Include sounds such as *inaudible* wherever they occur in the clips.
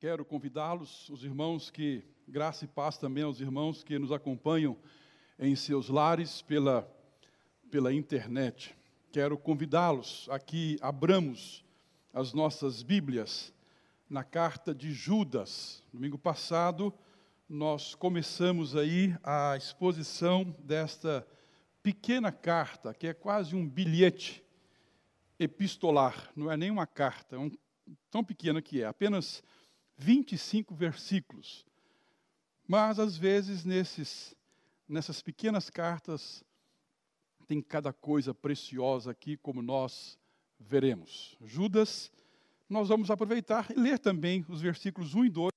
Quero convidá-los, os irmãos que, graça e paz também aos irmãos que nos acompanham em seus lares pela, pela internet. Quero convidá-los a que abramos as nossas Bíblias na carta de Judas. Domingo passado, nós começamos aí a exposição desta pequena carta, que é quase um bilhete epistolar, não é nem uma carta, é um, tão pequena que é, apenas 25 versículos. Mas, às vezes, nesses, nessas pequenas cartas, tem cada coisa preciosa aqui, como nós veremos. Judas, nós vamos aproveitar e ler também os versículos 1 e 2,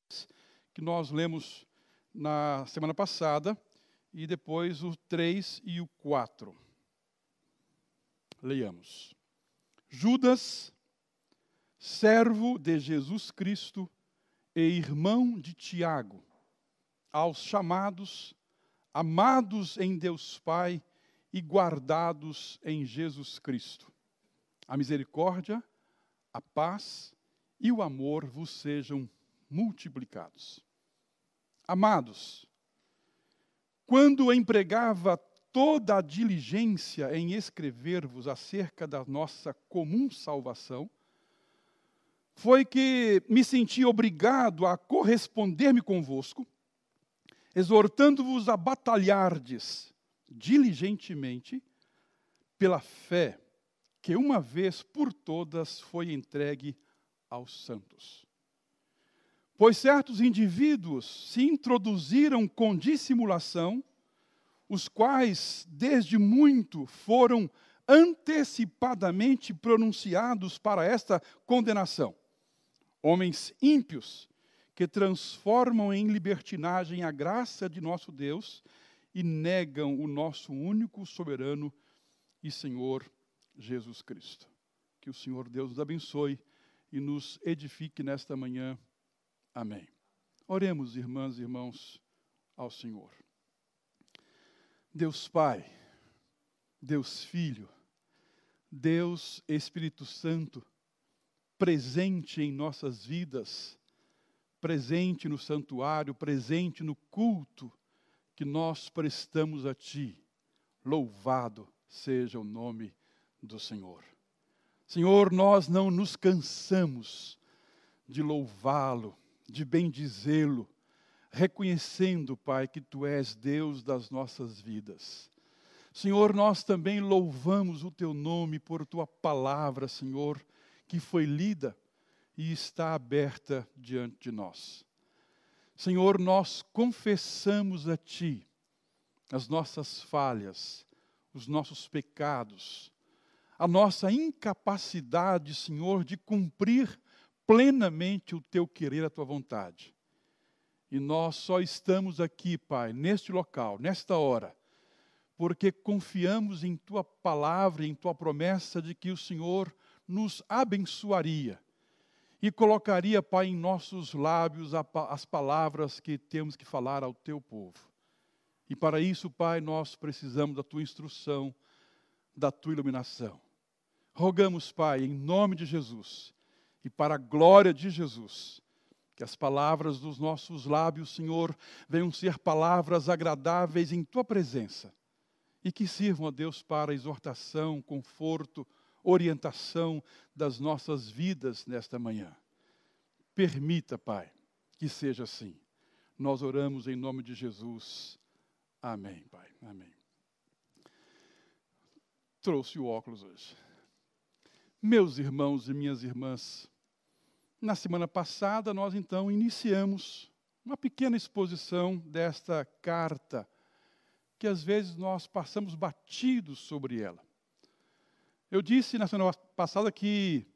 que nós lemos na semana passada, e depois o 3 e o 4. Leiamos. Judas, servo de Jesus Cristo e irmão de Tiago, aos chamados, amados em Deus Pai e guardados em Jesus Cristo. A misericórdia, a paz e o amor vos sejam multiplicados. Amados, quando empregava toda a diligência em escrever-vos acerca da nossa comum salvação, foi que me senti obrigado a corresponder-me convosco, exortando-vos a batalhardes diligentemente pela fé que uma vez por todas foi entregue aos santos. Pois certos indivíduos se introduziram com dissimulação, os quais desde muito foram antecipadamente pronunciados para esta condenação. Homens ímpios que transformam em libertinagem a graça de nosso Deus e negam o nosso único soberano e Senhor Jesus Cristo. Que o Senhor Deus nos abençoe e nos edifique nesta manhã. Amém. Oremos, irmãs e irmãos, ao Senhor. Deus Pai, Deus Filho, Deus Espírito Santo, presente em nossas vidas, presente no santuário, presente no culto que nós prestamos a Ti. Louvado seja o nome do Senhor. Senhor, nós não nos cansamos de louvá-lo, de bendizê-lo, reconhecendo, Pai, que Tu és Deus das nossas vidas. Senhor, nós também louvamos o Teu nome por Tua palavra, Senhor, que foi lida e está aberta diante de nós. Senhor, nós confessamos a Ti as nossas falhas, os nossos pecados, a nossa incapacidade, Senhor, de cumprir plenamente o teu querer, a tua vontade. E nós só estamos aqui, Pai, neste local, nesta hora, porque confiamos em tua palavra, em tua promessa de que o Senhor nos abençoaria e colocaria, Pai, em nossos lábios as palavras que temos que falar ao teu povo. E para isso, Pai, nós precisamos da tua instrução, da tua iluminação. Rogamos, Pai, em nome de Jesus e para a glória de Jesus, que as palavras dos nossos lábios, Senhor, venham ser palavras agradáveis em tua presença e que sirvam a Deus para exortação, conforto, orientação das nossas vidas nesta manhã. Permita, Pai, que seja assim. Nós oramos em nome de Jesus. Amém, Pai. Amém. Trouxe o óculos hoje. Meus irmãos e minhas irmãs, na semana passada nós então iniciamos uma pequena exposição desta carta, que às vezes nós passamos batidos sobre ela. Eu disse na semana passada que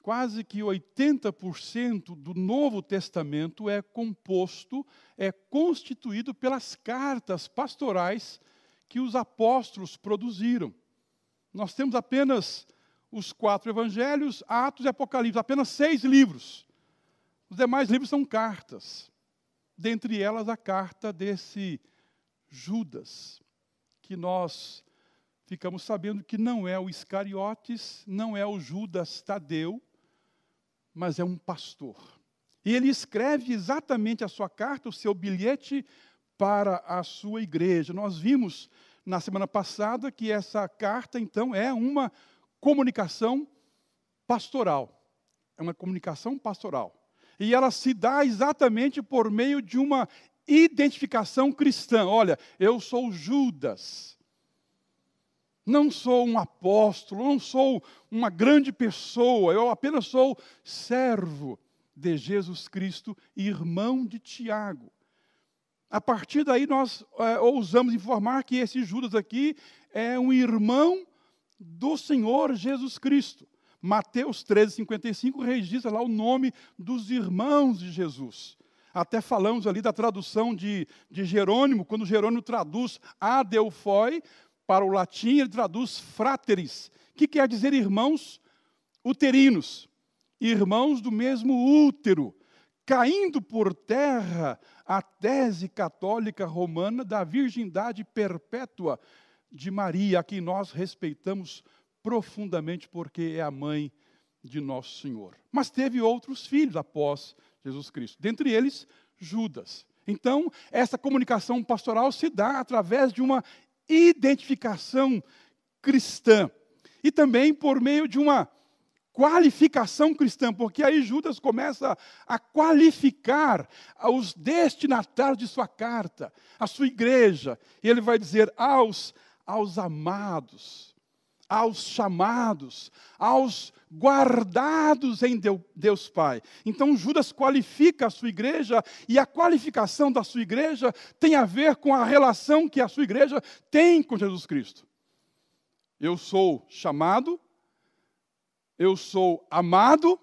quase que 80% do Novo Testamento é composto, é constituído pelas cartas pastorais que os apóstolos produziram. Nós temos apenas os quatro evangelhos, Atos e Apocalipse, apenas seis livros. Os demais livros são cartas. Dentre elas, a carta desse Judas, que nós ficamos sabendo que não é o Iscariotes, não é o Judas Tadeu, mas é um pastor. E ele escreve exatamente a sua carta, o seu bilhete para a sua igreja. Nós vimos na semana passada que essa carta, então, é uma comunicação pastoral. É uma comunicação pastoral. E ela se dá exatamente por meio de uma identificação cristã. Olha, eu sou Judas. Não sou um apóstolo, não sou uma grande pessoa, eu apenas sou servo de Jesus Cristo, irmão de Tiago. A partir daí, nós é, ousamos informar que esse Judas aqui é um irmão do Senhor Jesus Cristo. Mateus 13, 55 registra lá o nome dos irmãos de Jesus. Até falamos ali da tradução de, de Jerônimo, quando Jerônimo traduz adelphoi para o latim, ele traduz frateris, que quer dizer irmãos uterinos, irmãos do mesmo útero, caindo por terra a tese católica romana da virgindade perpétua de Maria, a quem nós respeitamos profundamente porque é a mãe de nosso Senhor. Mas teve outros filhos após Jesus Cristo, dentre eles Judas. Então, essa comunicação pastoral se dá através de uma identificação cristã. E também por meio de uma qualificação cristã, porque aí Judas começa a qualificar os destinatários de sua carta, a sua igreja, e ele vai dizer aos aos amados, aos chamados, aos guardados em Deus Pai. Então Judas qualifica a sua igreja e a qualificação da sua igreja tem a ver com a relação que a sua igreja tem com Jesus Cristo. Eu sou chamado, eu sou amado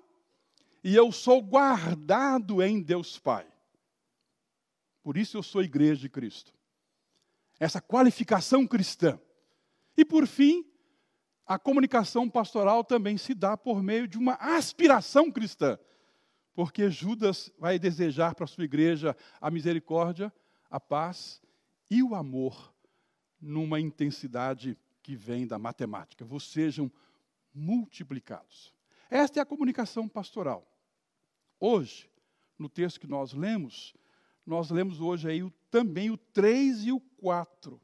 e eu sou guardado em Deus Pai. Por isso eu sou igreja de Cristo. Essa qualificação cristã. E por fim, a comunicação pastoral também se dá por meio de uma aspiração cristã. Porque Judas vai desejar para a sua igreja a misericórdia, a paz e o amor numa intensidade que vem da matemática. Vos sejam multiplicados. Esta é a comunicação pastoral. Hoje, no texto que nós lemos, nós lemos hoje aí também o 3 e o 4.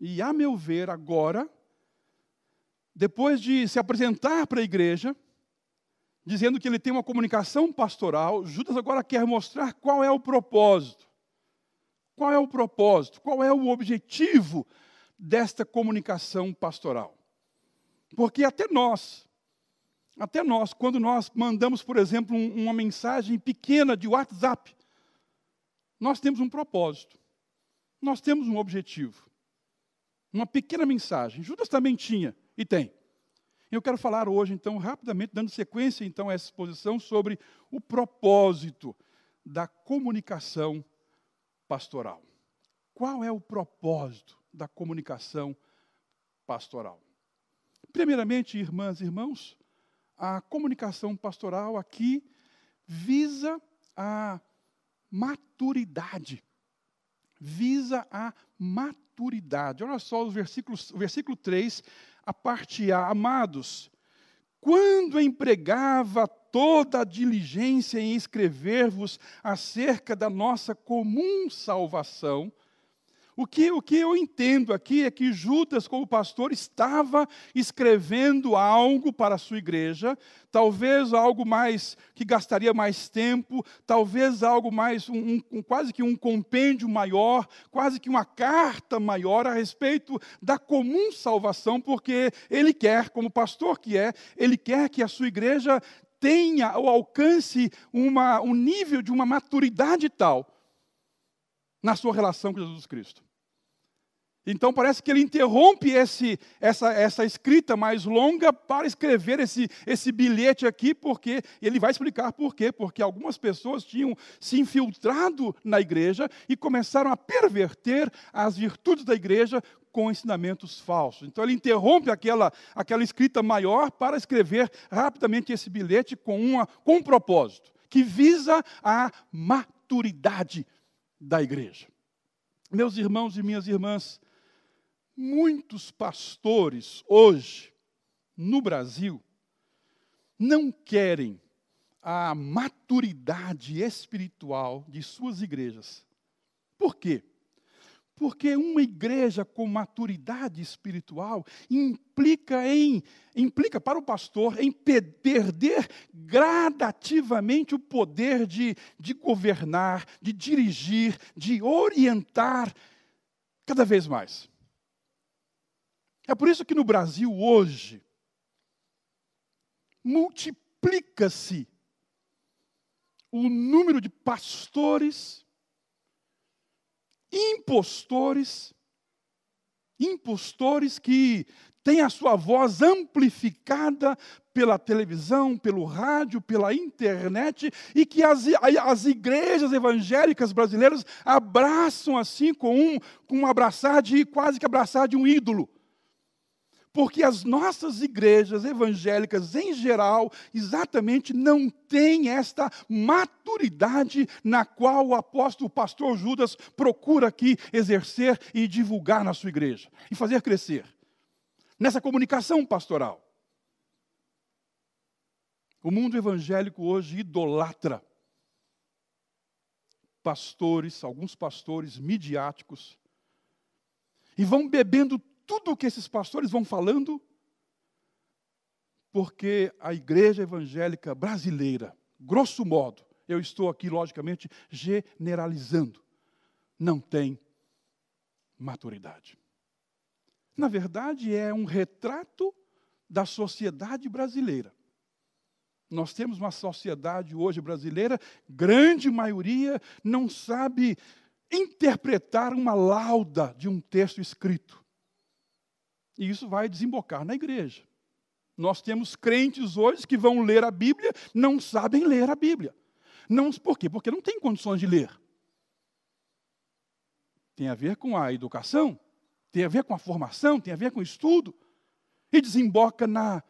E, a meu ver, agora, depois de se apresentar para a igreja, dizendo que ele tem uma comunicação pastoral, Judas agora quer mostrar qual é o propósito. Qual é o propósito? Qual é o objetivo desta comunicação pastoral? Porque até nós, até nós, quando nós mandamos, por exemplo, um, uma mensagem pequena de WhatsApp, nós temos um propósito, nós temos um objetivo. Uma pequena mensagem. Judas também tinha. E tem. Eu quero falar hoje, então, rapidamente, dando sequência, então, a essa exposição sobre o propósito da comunicação pastoral. Qual é o propósito da comunicação pastoral? Primeiramente, irmãs e irmãos, a comunicação pastoral aqui visa a maturidade. Visa a maturidade. Olha só os versículos, o versículo 3 a parte A, amados, quando empregava toda a diligência em escrever-vos acerca da nossa comum salvação, o que, o que eu entendo aqui é que Judas, como pastor, estava escrevendo algo para a sua igreja, talvez algo mais que gastaria mais tempo, talvez algo mais, um, um, quase que um compêndio maior, quase que uma carta maior a respeito da comum salvação, porque ele quer, como pastor que é, ele quer que a sua igreja tenha ou alcance uma, um nível de uma maturidade tal na sua relação com Jesus Cristo. Então parece que ele interrompe esse, essa, essa escrita mais longa para escrever esse, esse bilhete aqui, porque ele vai explicar por quê. Porque algumas pessoas tinham se infiltrado na igreja e começaram a perverter as virtudes da igreja com ensinamentos falsos. Então ele interrompe aquela, aquela escrita maior para escrever rapidamente esse bilhete com, uma, com um propósito, que visa a maturidade da igreja. Meus irmãos e minhas irmãs, muitos pastores hoje, no Brasil, não querem a maturidade espiritual de suas igrejas. Por quê? Porque uma igreja com maturidade espiritual implica em implica para o pastor em perder gradativamente o poder de, de governar, de dirigir, de orientar cada vez mais. É por isso que no Brasil hoje multiplica-se o número de pastores impostores, impostores que têm a sua voz amplificada pela televisão, pelo rádio, pela internet, e que as, as igrejas evangélicas brasileiras abraçam assim com um, com um abraçar de quase que abraçar de um ídolo. Porque as nossas igrejas evangélicas, em geral, exatamente não têm esta maturidade na qual o apóstolo, pastor Judas, procura aqui exercer e divulgar na sua igreja e fazer crescer. Nessa comunicação pastoral. O mundo evangélico hoje idolatra pastores, alguns pastores midiáticos, e vão bebendo tudo o que esses pastores vão falando, porque a igreja evangélica brasileira, grosso modo, eu estou aqui, logicamente, generalizando, não tem maturidade. Na verdade, é um retrato da sociedade brasileira. Nós temos uma sociedade hoje brasileira, grande maioria não sabe interpretar uma lauda de um texto escrito. E isso vai desembocar na igreja. Nós temos crentes hoje que vão ler a Bíblia, não sabem ler a Bíblia. Não, por quê? Porque não têm condições de ler. Tem a ver com a educação, tem a ver com a formação, tem a ver com o estudo. E desemboca na,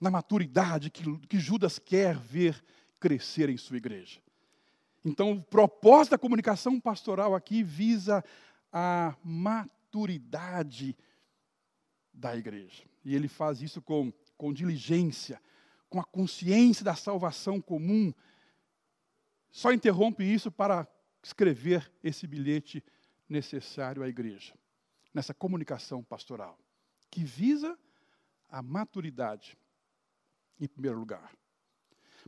na maturidade que, que Judas quer ver crescer em sua igreja. Então, o propósito da comunicação pastoral aqui visa a maturidade da igreja. E ele faz isso com, com diligência, com a consciência da salvação comum. Só interrompe isso para escrever esse bilhete necessário à igreja, nessa comunicação pastoral, que visa a maturidade, em primeiro lugar.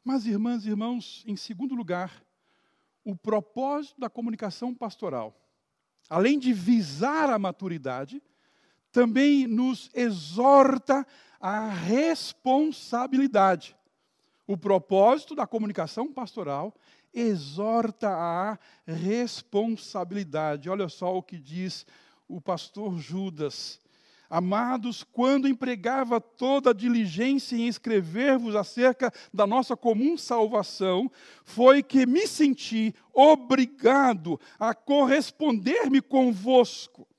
Mas, irmãs e irmãos, em segundo lugar, o propósito da comunicação pastoral, além de visar a maturidade, também nos exorta à responsabilidade. O propósito da comunicação pastoral exorta à responsabilidade. Olha só o que diz o pastor Judas. Amados, quando empregava toda a diligência em escrever-vos acerca da nossa comum salvação, foi que me senti obrigado a corresponder-me convosco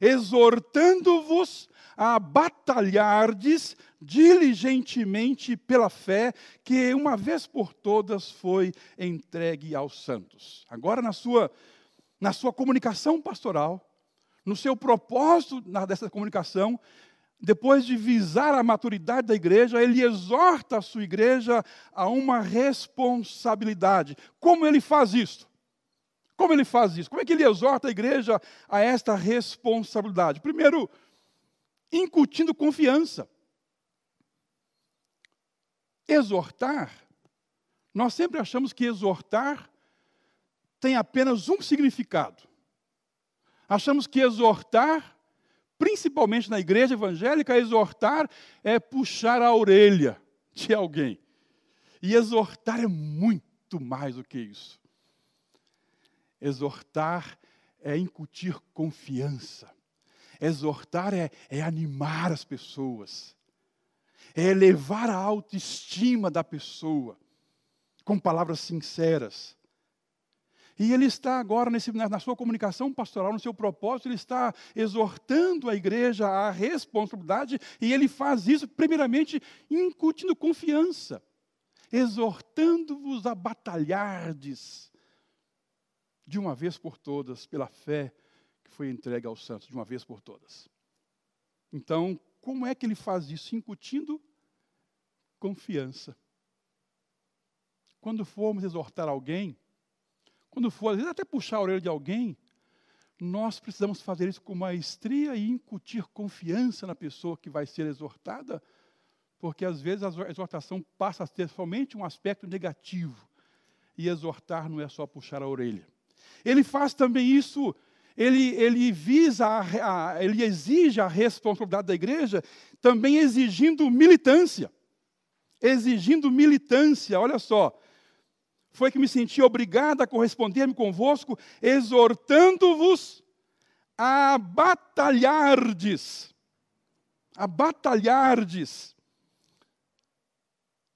exortando-vos a batalhardes diligentemente pela fé que uma vez por todas foi entregue aos santos. Agora na sua na sua comunicação pastoral, no seu propósito dessa comunicação, depois de visar a maturidade da igreja, ele exorta a sua igreja a uma responsabilidade. Como ele faz isso? Como ele faz isso? Como é que ele exorta a igreja a esta responsabilidade? Primeiro, incutindo confiança. Exortar, nós sempre achamos que exortar tem apenas um significado. Achamos que exortar, principalmente na igreja evangélica, exortar é puxar a orelha de alguém. E exortar é muito mais do que isso. Exortar é incutir confiança. Exortar é, é animar as pessoas. É elevar a autoestima da pessoa com palavras sinceras. E ele está agora, nesse, na sua comunicação pastoral, no seu propósito, ele está exortando a igreja à responsabilidade, e ele faz isso, primeiramente, incutindo confiança, exortando-vos a batalhardes de uma vez por todas, pela fé que foi entregue aos santos, de uma vez por todas. Então, como é que ele faz isso? Incutindo confiança. quando formos exortar alguém, quando for, às vezes, até puxar a orelha de alguém, nós precisamos fazer isso com maestria e incutir confiança na pessoa que vai ser exortada, porque às vezes a exortação passa a ter somente um aspecto negativo. E exortar não é só puxar a orelha. Ele faz também isso, ele, ele visa, a, a, ele exige a responsabilidade da igreja, também exigindo militância. Exigindo militância, olha só foi que me senti obrigado a corresponder-me convosco, exortando-vos a batalhardes. A batalhardes.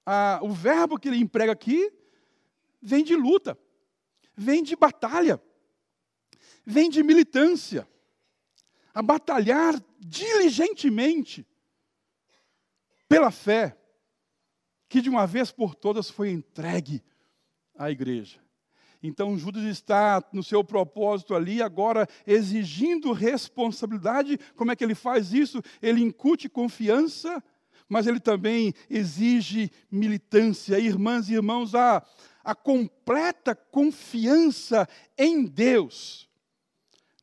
Ah, o verbo que ele emprega aqui vem de luta, vem de batalha, vem de militância. A batalhar diligentemente pela fé que de uma vez por todas foi entregue à igreja. Então Judas está no seu propósito ali, agora exigindo responsabilidade. Como é que ele faz isso? Ele incute confiança, mas ele também exige militância. Irmãs e irmãos, a, a completa confiança em Deus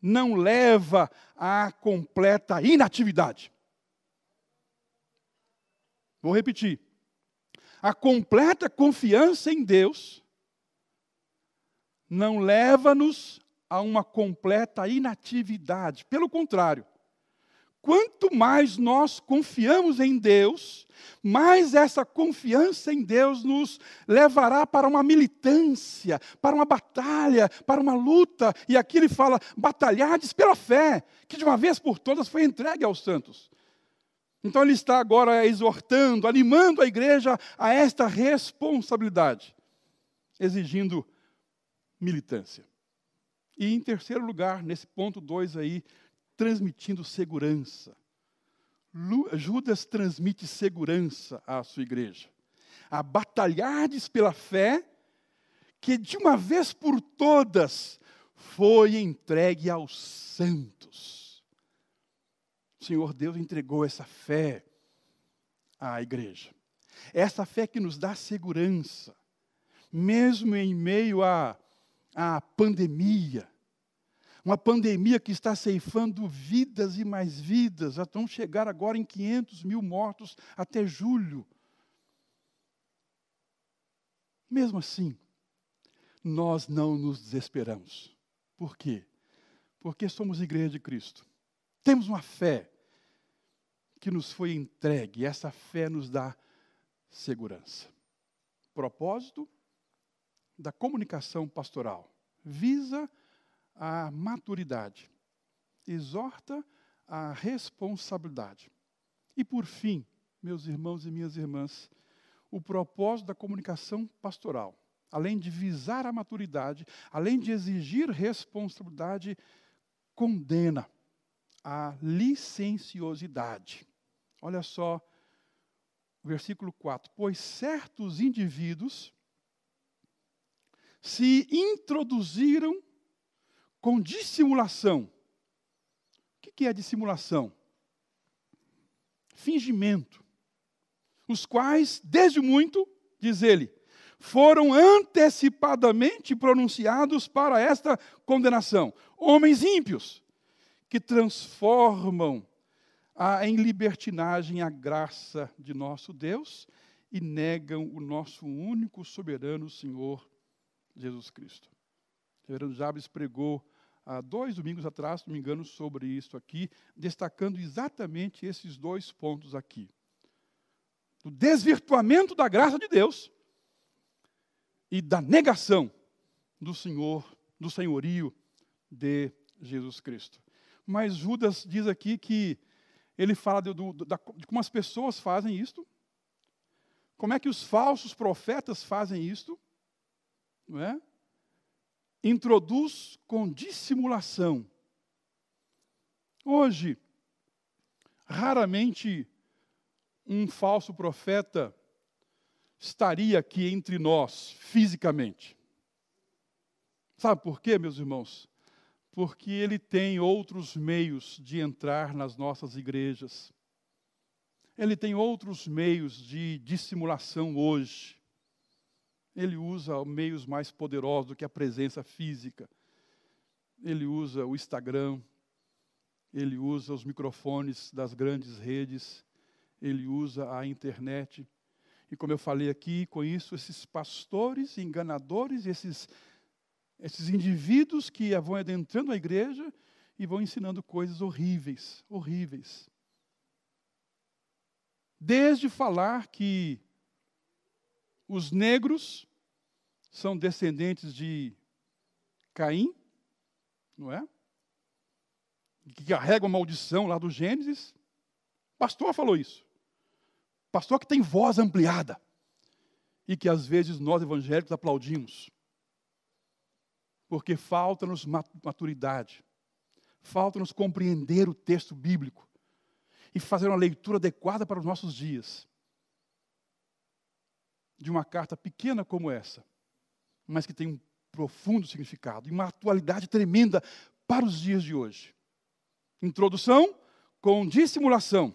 não leva à completa inatividade. Vou repetir. A completa confiança em Deus não leva-nos a uma completa inatividade. Pelo contrário, quanto mais nós confiamos em Deus, mais essa confiança em Deus nos levará para uma militância, para uma batalha, para uma luta. E aqui ele fala: batalhades pela fé, que de uma vez por todas foi entregue aos santos. Então ele está agora exortando, animando a igreja a esta responsabilidade, exigindo militância. E em terceiro lugar, nesse ponto 2 aí, transmitindo segurança. Judas transmite segurança à sua igreja. A batalhardes pela fé, que de uma vez por todas foi entregue aos santos. O Senhor Deus entregou essa fé à igreja. Essa fé que nos dá segurança, mesmo em meio a a pandemia. Uma pandemia que está ceifando vidas e mais vidas. Já vão chegar agora em 500 mil mortos até julho. Mesmo assim, nós não nos desesperamos. Por quê? Porque somos igreja de Cristo. Temos uma fé que nos foi entregue, e essa fé nos dá segurança. Propósito da comunicação pastoral visa a maturidade, exorta a responsabilidade. E por fim, meus irmãos e minhas irmãs, o propósito da comunicação pastoral, além de visar a maturidade, além de exigir responsabilidade, condena a licenciosidade. Olha só, versículo 4: Pois certos indivíduos se introduziram com dissimulação. O que é dissimulação? Fingimento. Os quais, desde muito, diz ele, foram antecipadamente pronunciados para esta condenação. Homens ímpios, que transformam a, em libertinagem a graça de nosso Deus e negam o nosso único soberano Senhor Jesus Cristo. O reverendo Jabes pregou há dois domingos atrás, se não me engano, sobre isso aqui, destacando exatamente esses dois pontos aqui. Do desvirtuamento da graça de Deus e da negação do Senhor, do senhorio de Jesus Cristo. Mas Judas diz aqui que ele fala de, de, como as pessoas fazem isto, como é que os falsos profetas fazem isto, não é? Introduz com dissimulação. Hoje, raramente um falso profeta estaria aqui entre nós fisicamente. Sabe por quê, meus irmãos? Porque ele tem outros meios de entrar nas nossas igrejas. Ele tem outros meios de dissimulação hoje. Ele usa meios mais poderosos do que a presença física. Ele usa o Instagram, ele usa os microfones das grandes redes, ele usa a internet. E como eu falei aqui, com isso, esses pastores enganadores, esses, esses indivíduos que vão adentrando a igreja e vão ensinando coisas horríveis, horríveis. Desde falar que os negros são descendentes de Caim, não é? Que carregam a maldição lá do Gênesis. Pastor falou isso. Pastor que tem voz ampliada. E que às vezes nós evangélicos aplaudimos. Porque falta-nos maturidade. Falta-nos compreender o texto bíblico. E fazer uma leitura adequada para os nossos dias de uma carta pequena como essa, mas que tem um profundo significado e uma atualidade tremenda para os dias de hoje. Introdução com dissimulação.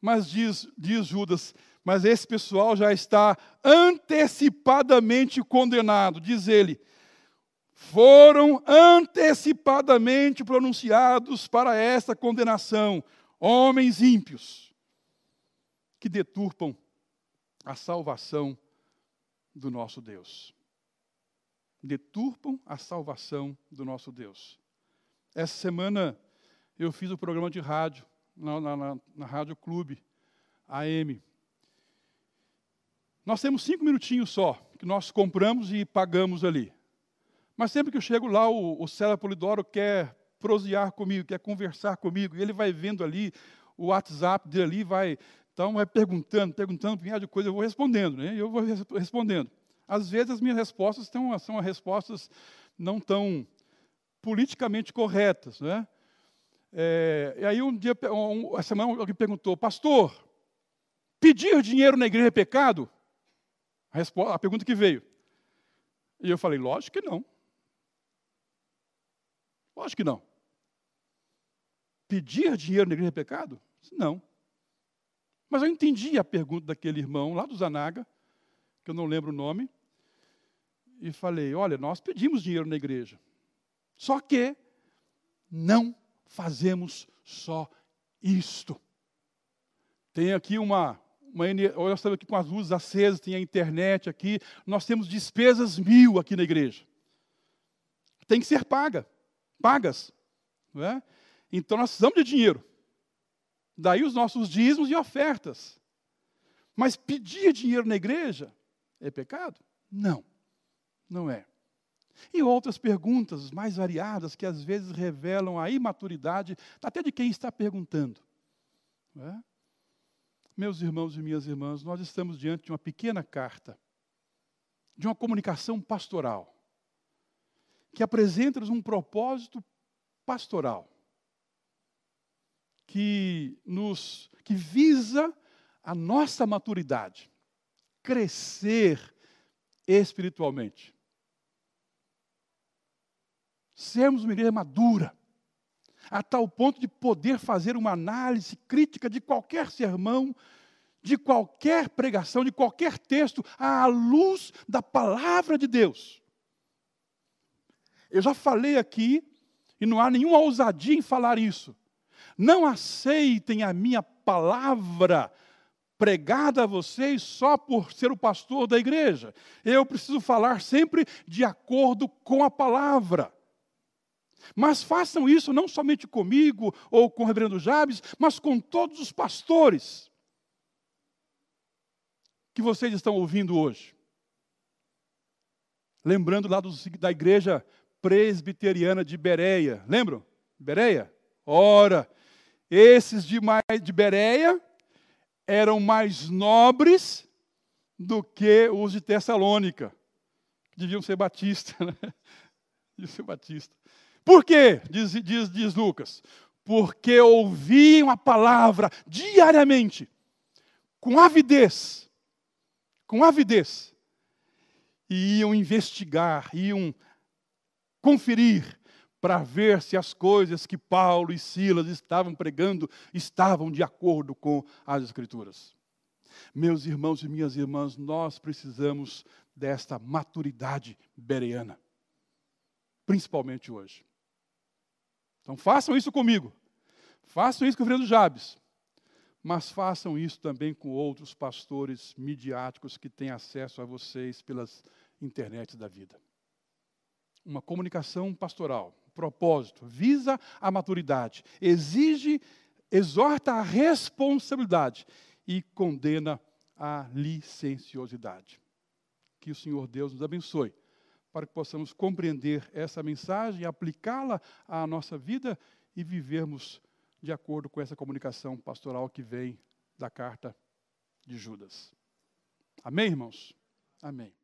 Mas diz, diz Judas, mas esse pessoal já está antecipadamente condenado, diz ele. Foram antecipadamente pronunciados para essa condenação homens ímpios que deturpam a salvação do nosso Deus. Deturpam a salvação do nosso Deus. Essa semana eu fiz o um programa de rádio, na, na, na Rádio Clube, AM. Nós temos cinco minutinhos só, que nós compramos e pagamos ali. Mas sempre que eu chego lá, o, o Polidoro quer prosear comigo, quer conversar comigo, e ele vai vendo ali o WhatsApp dele ali, vai então, vai perguntando, perguntando, pinhado de coisa, eu vou respondendo, né? Eu vou respondendo. Às vezes as minhas respostas são, respostas não tão politicamente corretas, né? É, e aí um dia, um, essa semana alguém perguntou, pastor, pedir dinheiro na igreja é pecado? A, resposta, a pergunta que veio. E eu falei, lógico que não. Lógico que não. Pedir dinheiro na igreja é pecado? Não. Mas eu entendi a pergunta daquele irmão lá do Zanaga, que eu não lembro o nome, e falei: olha, nós pedimos dinheiro na igreja, só que não fazemos só isto. Tem aqui uma, uma nós estamos aqui com as luzes acesas, tem a internet aqui, nós temos despesas mil aqui na igreja. Tem que ser paga, pagas. Não é? Então nós precisamos de dinheiro. Daí os nossos dízimos e ofertas. Mas pedir dinheiro na igreja é pecado? Não, não é. E outras perguntas mais variadas que às vezes revelam a imaturidade até de quem está perguntando. É? Meus irmãos e minhas irmãs, nós estamos diante de uma pequena carta, de uma comunicação pastoral, que apresenta-nos um propósito pastoral que nos que visa a nossa maturidade, crescer espiritualmente. Sermos uma igreja madura, a tal ponto de poder fazer uma análise crítica de qualquer sermão, de qualquer pregação, de qualquer texto, à luz da palavra de Deus. Eu já falei aqui, e não há nenhuma ousadia em falar isso. Não aceitem a minha palavra pregada a vocês só por ser o pastor da igreja. Eu preciso falar sempre de acordo com a palavra. Mas façam isso não somente comigo ou com o reverendo Jabes, mas com todos os pastores que vocês estão ouvindo hoje. Lembrando lá dos, da igreja presbiteriana de Bereia. Lembram? Bereia? Ora, esses de, de Bereia eram mais nobres do que os de Tessalônica. Deviam ser batistas, né? *laughs* Deviam ser batistas. Por quê? Diz, diz, diz Lucas. Porque ouviam a palavra diariamente, com avidez, com avidez, e iam investigar, iam conferir para ver se as coisas que Paulo e Silas estavam pregando estavam de acordo com as Escrituras. Meus irmãos e minhas irmãs, nós precisamos desta maturidade bereana, principalmente hoje. Então façam isso comigo, façam isso com o Fernando Jabes, mas façam isso também com outros pastores midiáticos que têm acesso a vocês pelas internets da vida. Uma comunicação pastoral, propósito, visa a maturidade, exige, exorta a responsabilidade e condena a licenciosidade. Que o Senhor Deus nos abençoe, para que possamos compreender essa mensagem, aplicá-la à nossa vida e vivermos de acordo com essa comunicação pastoral que vem da carta de Judas. Amém, irmãos? Amém.